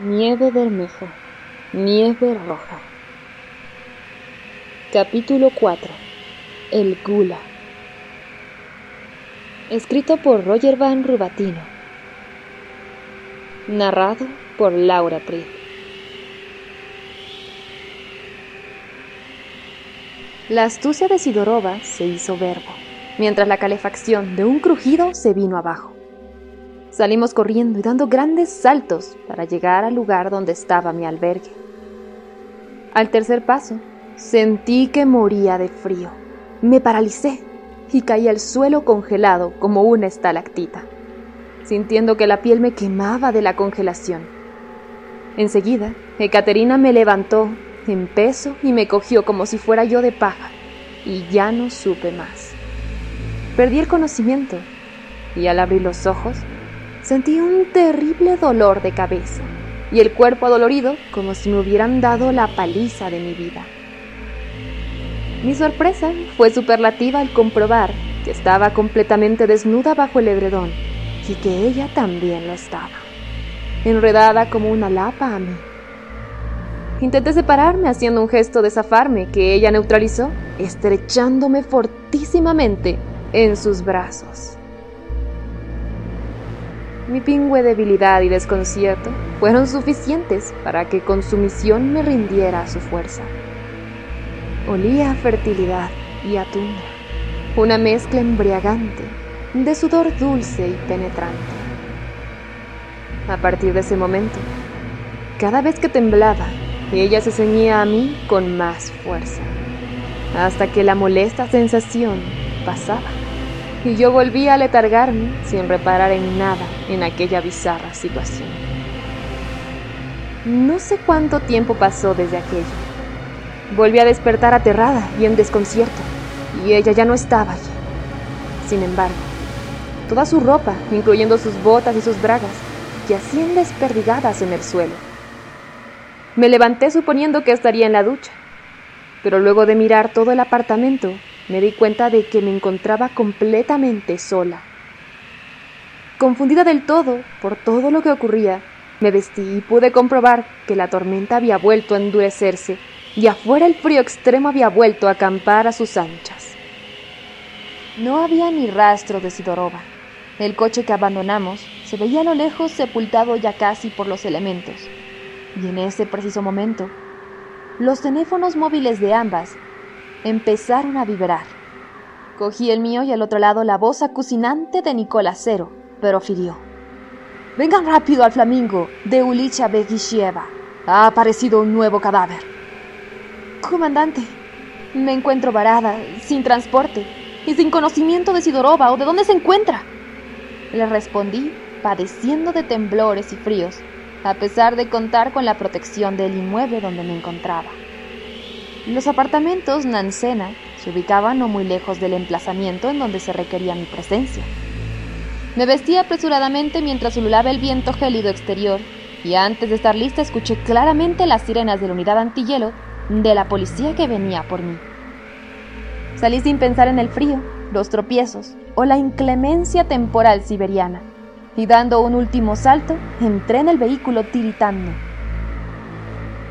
Nieve Bermeja, Nieve Roja. Capítulo 4. El Gula. Escrito por Roger Van Rubatino. Narrado por Laura Pri. La astucia de Sidorova se hizo verbo, mientras la calefacción de un crujido se vino abajo. Salimos corriendo y dando grandes saltos para llegar al lugar donde estaba mi albergue. Al tercer paso, sentí que moría de frío. Me paralicé y caí al suelo congelado como una estalactita, sintiendo que la piel me quemaba de la congelación. Enseguida, Ekaterina me levantó en peso y me cogió como si fuera yo de paja, y ya no supe más. Perdí el conocimiento, y al abrir los ojos, sentí un terrible dolor de cabeza, y el cuerpo adolorido como si me hubieran dado la paliza de mi vida. Mi sorpresa fue superlativa al comprobar que estaba completamente desnuda bajo el edredón y que ella también lo estaba, enredada como una lapa a mí. Intenté separarme haciendo un gesto de zafarme que ella neutralizó, estrechándome fortísimamente en sus brazos. Mi pingüe debilidad y desconcierto fueron suficientes para que con sumisión me rindiera a su fuerza. Olía a fertilidad y a tundra, una mezcla embriagante de sudor dulce y penetrante. A partir de ese momento, cada vez que temblaba, ella se ceñía a mí con más fuerza, hasta que la molesta sensación pasaba y yo volví a letargarme sin reparar en nada en aquella bizarra situación. No sé cuánto tiempo pasó desde aquello. Volví a despertar aterrada y en desconcierto, y ella ya no estaba allí. Sin embargo, toda su ropa, incluyendo sus botas y sus bragas, yacían desperdigadas en el suelo. Me levanté suponiendo que estaría en la ducha, pero luego de mirar todo el apartamento, me di cuenta de que me encontraba completamente sola. Confundida del todo por todo lo que ocurría, me vestí y pude comprobar que la tormenta había vuelto a endurecerse y afuera el frío extremo había vuelto a acampar a sus anchas. No había ni rastro de Sidorova. El coche que abandonamos se veía a lo lejos sepultado ya casi por los elementos. Y en ese preciso momento, los teléfonos móviles de ambas empezaron a vibrar. Cogí el mío y al otro lado la voz acucinante de Nicolás Cero, pero firió. Vengan rápido al Flamingo de Ulicha Begishieva. Ha aparecido un nuevo cadáver. Comandante, me encuentro varada, sin transporte y sin conocimiento de Sidorova o de dónde se encuentra. Le respondí, padeciendo de temblores y fríos, a pesar de contar con la protección del inmueble donde me encontraba. Los apartamentos Nancena se ubicaban no muy lejos del emplazamiento en donde se requería mi presencia. Me vestí apresuradamente mientras ululaba el viento gélido exterior y antes de estar lista escuché claramente las sirenas de la unidad antihielo de la policía que venía por mí. Salí sin pensar en el frío, los tropiezos o la inclemencia temporal siberiana y dando un último salto entré en el vehículo tiritando.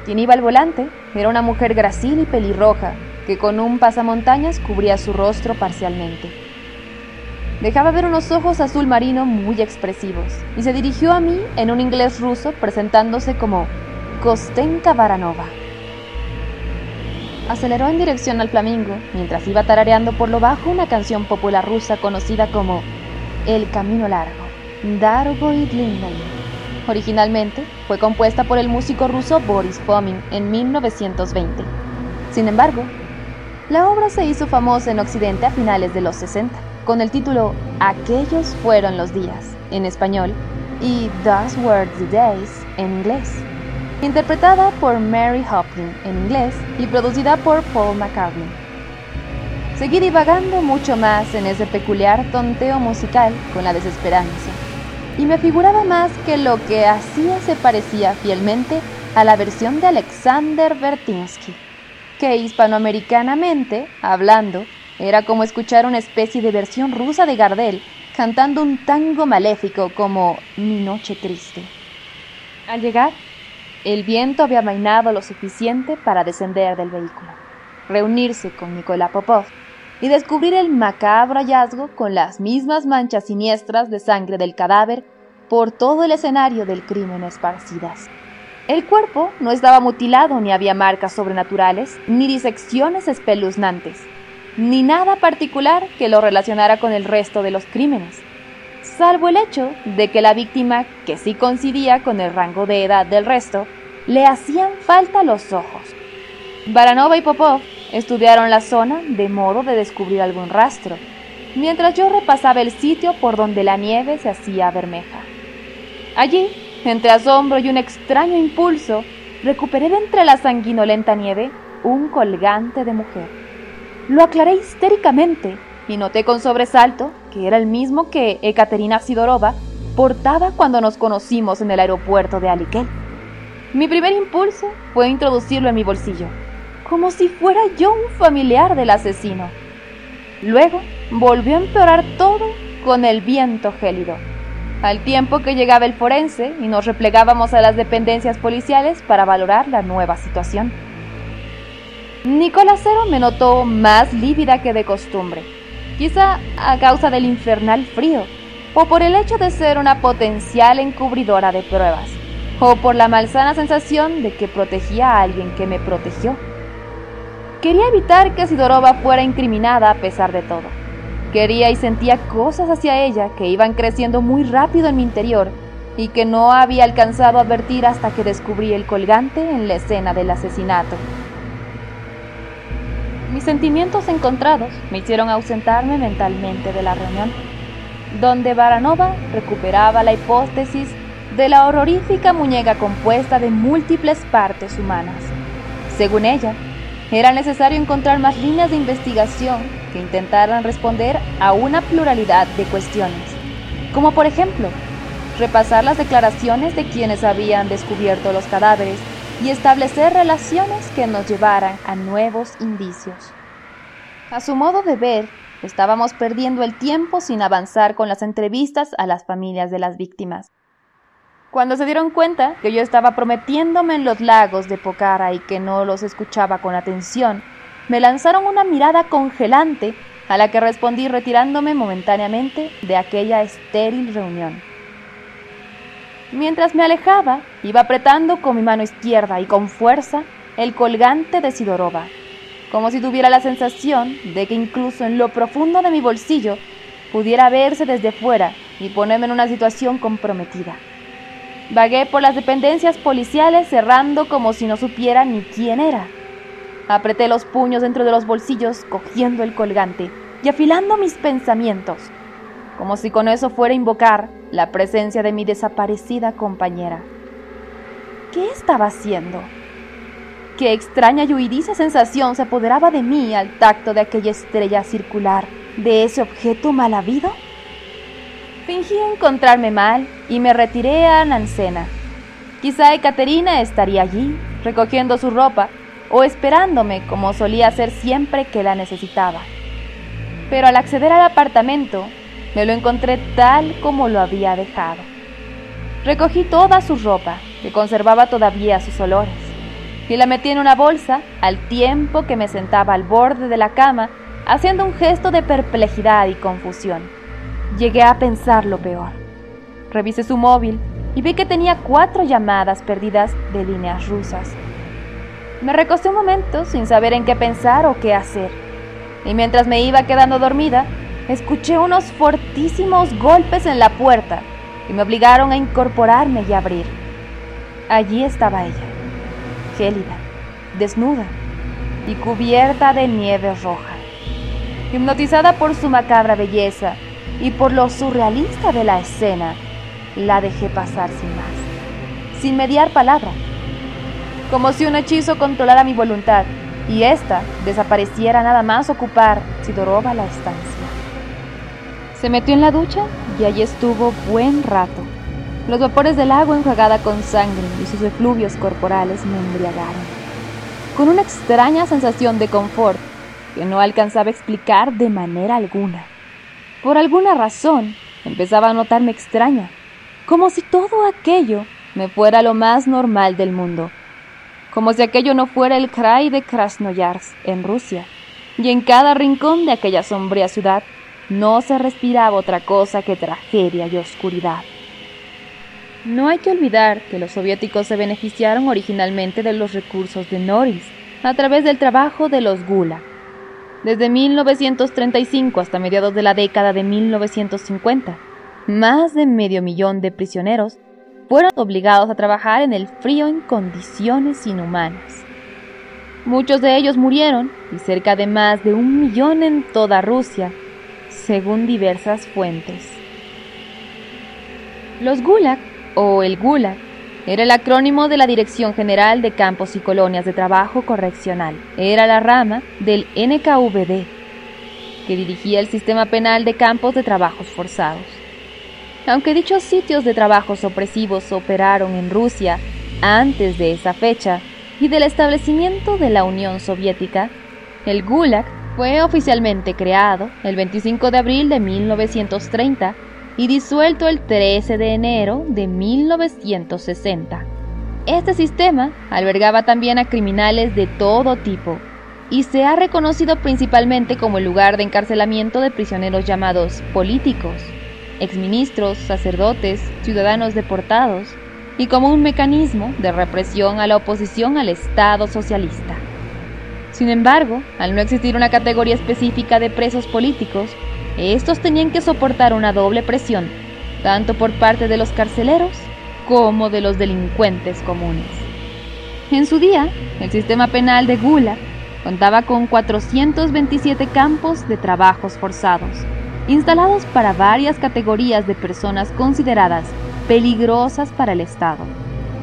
Quien iba al volante era una mujer gracil y pelirroja que con un pasamontañas cubría su rostro parcialmente. Dejaba ver unos ojos azul marino muy expresivos y se dirigió a mí en un inglés ruso presentándose como Kostenka Varanova. Aceleró en dirección al flamingo mientras iba tarareando por lo bajo una canción popular rusa conocida como El Camino Largo, Dargo y Originalmente fue compuesta por el músico ruso Boris Fomin en 1920. Sin embargo, la obra se hizo famosa en Occidente a finales de los 60, con el título Aquellos fueron los días, en español, y Those Were the Days, en inglés. Interpretada por Mary Hoplin en inglés y producida por Paul McCartney. Seguí divagando mucho más en ese peculiar tonteo musical con la desesperanza y me figuraba más que lo que hacía se parecía fielmente a la versión de Alexander Bertinsky, que hispanoamericanamente, hablando, era como escuchar una especie de versión rusa de Gardel cantando un tango maléfico como Mi Noche Triste. Al llegar, El viento había amainado lo suficiente para descender del vehículo, reunirse con Nicolás Popov y descubrir el macabro hallazgo con las mismas manchas siniestras de sangre del cadáver por todo el escenario del crimen esparcidas. El cuerpo no estaba mutilado ni había marcas sobrenaturales, ni disecciones espeluznantes, ni nada particular que lo relacionara con el resto de los crímenes, salvo el hecho de que la víctima, que sí coincidía con el rango de edad del resto, le hacían falta los ojos. Baranova y Popov Estudiaron la zona de modo de descubrir algún rastro, mientras yo repasaba el sitio por donde la nieve se hacía bermeja. Allí, entre asombro y un extraño impulso, recuperé de entre la sanguinolenta nieve un colgante de mujer. Lo aclaré histéricamente y noté con sobresalto que era el mismo que Ekaterina Sidorova portaba cuando nos conocimos en el aeropuerto de Aliquel. Mi primer impulso fue introducirlo en mi bolsillo como si fuera yo un familiar del asesino. Luego volvió a empeorar todo con el viento gélido, al tiempo que llegaba el forense y nos replegábamos a las dependencias policiales para valorar la nueva situación. Nicolásero me notó más lívida que de costumbre, quizá a causa del infernal frío, o por el hecho de ser una potencial encubridora de pruebas, o por la malsana sensación de que protegía a alguien que me protegió. Quería evitar que Sidorova fuera incriminada a pesar de todo. Quería y sentía cosas hacia ella que iban creciendo muy rápido en mi interior y que no había alcanzado a advertir hasta que descubrí el colgante en la escena del asesinato. Mis sentimientos encontrados me hicieron ausentarme mentalmente de la reunión, donde Baranova recuperaba la hipótesis de la horrorífica muñeca compuesta de múltiples partes humanas. Según ella, era necesario encontrar más líneas de investigación que intentaran responder a una pluralidad de cuestiones, como por ejemplo, repasar las declaraciones de quienes habían descubierto los cadáveres y establecer relaciones que nos llevaran a nuevos indicios. A su modo de ver, estábamos perdiendo el tiempo sin avanzar con las entrevistas a las familias de las víctimas. Cuando se dieron cuenta que yo estaba prometiéndome en los lagos de Pocara y que no los escuchaba con atención, me lanzaron una mirada congelante a la que respondí retirándome momentáneamente de aquella estéril reunión. Mientras me alejaba, iba apretando con mi mano izquierda y con fuerza el colgante de Sidorova, como si tuviera la sensación de que incluso en lo profundo de mi bolsillo pudiera verse desde fuera y ponerme en una situación comprometida. Vagué por las dependencias policiales cerrando como si no supiera ni quién era. Apreté los puños dentro de los bolsillos cogiendo el colgante y afilando mis pensamientos, como si con eso fuera a invocar la presencia de mi desaparecida compañera. ¿Qué estaba haciendo? Qué extraña y huidiza sensación se apoderaba de mí al tacto de aquella estrella circular, de ese objeto mal habido. Fingí encontrarme mal y me retiré a Nancena. Quizá Ekaterina estaría allí, recogiendo su ropa o esperándome como solía hacer siempre que la necesitaba. Pero al acceder al apartamento, me lo encontré tal como lo había dejado. Recogí toda su ropa, que conservaba todavía sus olores, y la metí en una bolsa al tiempo que me sentaba al borde de la cama, haciendo un gesto de perplejidad y confusión. Llegué a pensar lo peor. Revisé su móvil y vi que tenía cuatro llamadas perdidas de líneas rusas. Me recosté un momento sin saber en qué pensar o qué hacer. Y mientras me iba quedando dormida, escuché unos fortísimos golpes en la puerta y me obligaron a incorporarme y abrir. Allí estaba ella, gélida, desnuda y cubierta de nieve roja. Hipnotizada por su macabra belleza, y por lo surrealista de la escena, la dejé pasar sin más, sin mediar palabra, como si un hechizo controlara mi voluntad y ésta desapareciera nada más ocupar Sidorova la estancia. Se metió en la ducha y allí estuvo buen rato. Los vapores del agua enjuagada con sangre y sus efluvios corporales me embriagaron, con una extraña sensación de confort que no alcanzaba a explicar de manera alguna. Por alguna razón, empezaba a notarme extraña, como si todo aquello me fuera lo más normal del mundo, como si aquello no fuera el Krai de Krasnoyarsk en Rusia, y en cada rincón de aquella sombría ciudad no se respiraba otra cosa que tragedia y oscuridad. No hay que olvidar que los soviéticos se beneficiaron originalmente de los recursos de Noris a través del trabajo de los Gulag. Desde 1935 hasta mediados de la década de 1950, más de medio millón de prisioneros fueron obligados a trabajar en el frío en condiciones inhumanas. Muchos de ellos murieron y cerca de más de un millón en toda Rusia, según diversas fuentes. Los Gulag, o el Gulag, era el acrónimo de la Dirección General de Campos y Colonias de Trabajo Correccional. Era la rama del NKVD, que dirigía el sistema penal de campos de trabajos forzados. Aunque dichos sitios de trabajos opresivos operaron en Rusia antes de esa fecha y del establecimiento de la Unión Soviética, el Gulag fue oficialmente creado el 25 de abril de 1930 y disuelto el 13 de enero de 1960. Este sistema albergaba también a criminales de todo tipo y se ha reconocido principalmente como el lugar de encarcelamiento de prisioneros llamados políticos exministros, sacerdotes, ciudadanos deportados, y como un mecanismo de represión a la oposición al Estado socialista. Sin embargo, al no existir una categoría específica de presos políticos, estos tenían que soportar una doble presión, tanto por parte de los carceleros como de los delincuentes comunes. En su día, el sistema penal de Gula contaba con 427 campos de trabajos forzados, instalados para varias categorías de personas consideradas peligrosas para el Estado,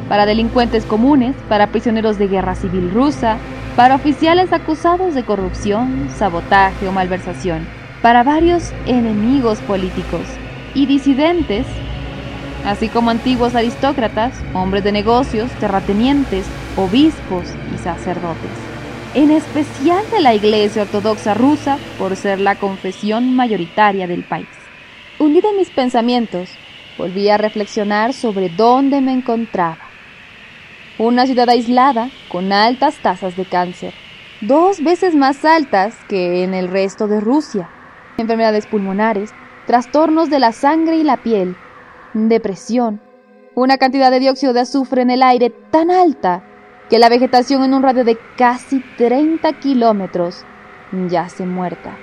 para delincuentes comunes, para prisioneros de guerra civil rusa, para oficiales acusados de corrupción, sabotaje o malversación, para varios enemigos políticos y disidentes, así como antiguos aristócratas, hombres de negocios, terratenientes, obispos y sacerdotes en especial de la Iglesia Ortodoxa rusa por ser la confesión mayoritaria del país. Hundido en mis pensamientos, volví a reflexionar sobre dónde me encontraba. Una ciudad aislada con altas tasas de cáncer, dos veces más altas que en el resto de Rusia, enfermedades pulmonares, trastornos de la sangre y la piel, depresión, una cantidad de dióxido de azufre en el aire tan alta que la vegetación en un radio de casi 30 kilómetros yace muerta,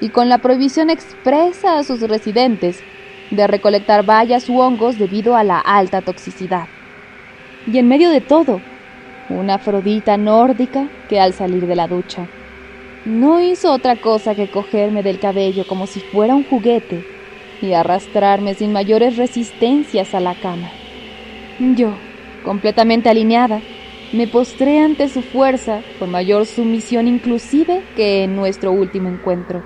y con la prohibición expresa a sus residentes de recolectar bayas u hongos debido a la alta toxicidad. Y en medio de todo, una Afrodita nórdica que al salir de la ducha no hizo otra cosa que cogerme del cabello como si fuera un juguete y arrastrarme sin mayores resistencias a la cama. Yo, completamente alineada, me postré ante su fuerza con mayor sumisión inclusive que en nuestro último encuentro,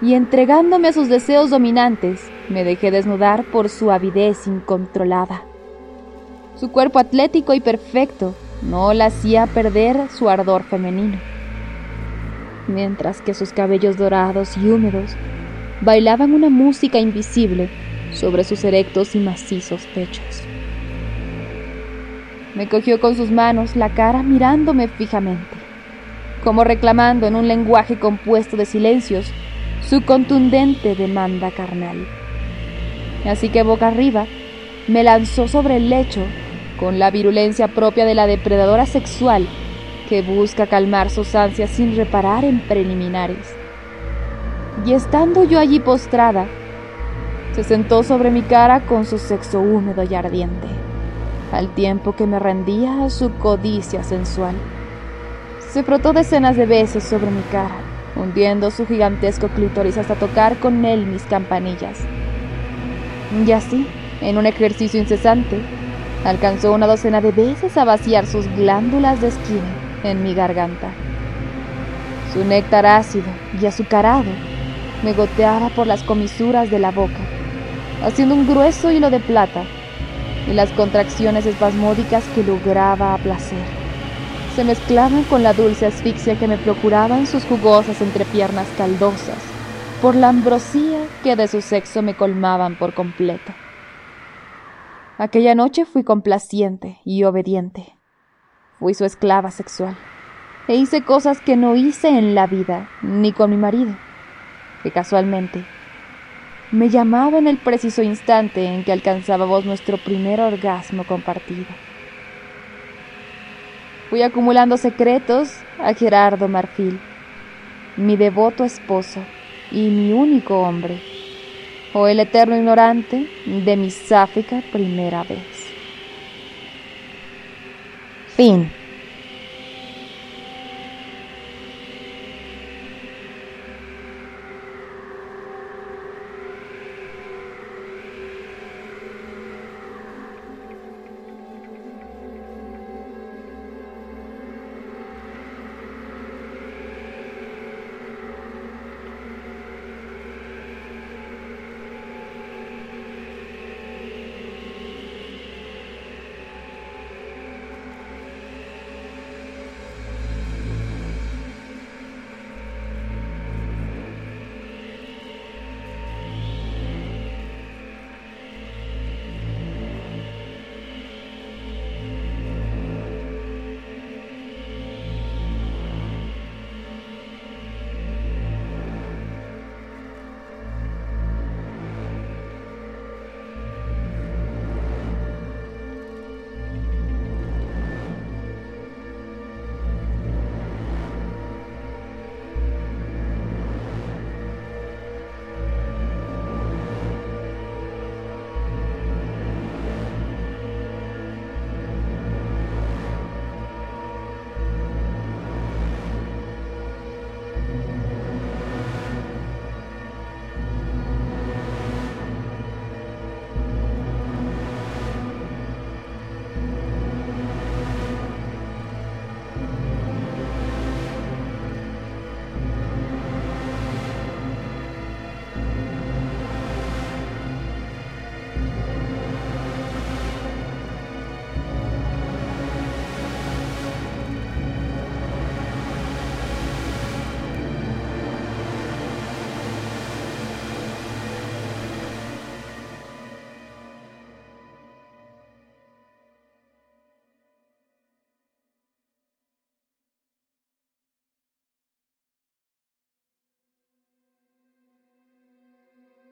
y entregándome a sus deseos dominantes, me dejé desnudar por su avidez incontrolada. Su cuerpo atlético y perfecto no la hacía perder su ardor femenino, mientras que sus cabellos dorados y húmedos bailaban una música invisible sobre sus erectos y macizos pechos. Me cogió con sus manos la cara mirándome fijamente, como reclamando en un lenguaje compuesto de silencios su contundente demanda carnal. Así que boca arriba me lanzó sobre el lecho con la virulencia propia de la depredadora sexual que busca calmar sus ansias sin reparar en preliminares. Y estando yo allí postrada, se sentó sobre mi cara con su sexo húmedo y ardiente al tiempo que me rendía a su codicia sensual. Se frotó decenas de veces sobre mi cara, hundiendo su gigantesco clítoris hasta tocar con él mis campanillas. Y así, en un ejercicio incesante, alcanzó una docena de veces a vaciar sus glándulas de esquina en mi garganta. Su néctar ácido y azucarado me goteaba por las comisuras de la boca, haciendo un grueso hilo de plata y las contracciones espasmódicas que lograba a placer. Se mezclaban con la dulce asfixia que me procuraban sus jugosas entrepiernas caldosas, por la ambrosía que de su sexo me colmaban por completo. Aquella noche fui complaciente y obediente. Fui su esclava sexual. E hice cosas que no hice en la vida, ni con mi marido, que casualmente me llamaba en el preciso instante en que alcanzábamos nuestro primer orgasmo compartido. Fui acumulando secretos a Gerardo Marfil, mi devoto esposo y mi único hombre, o el eterno ignorante de mi sáfica primera vez. Fin.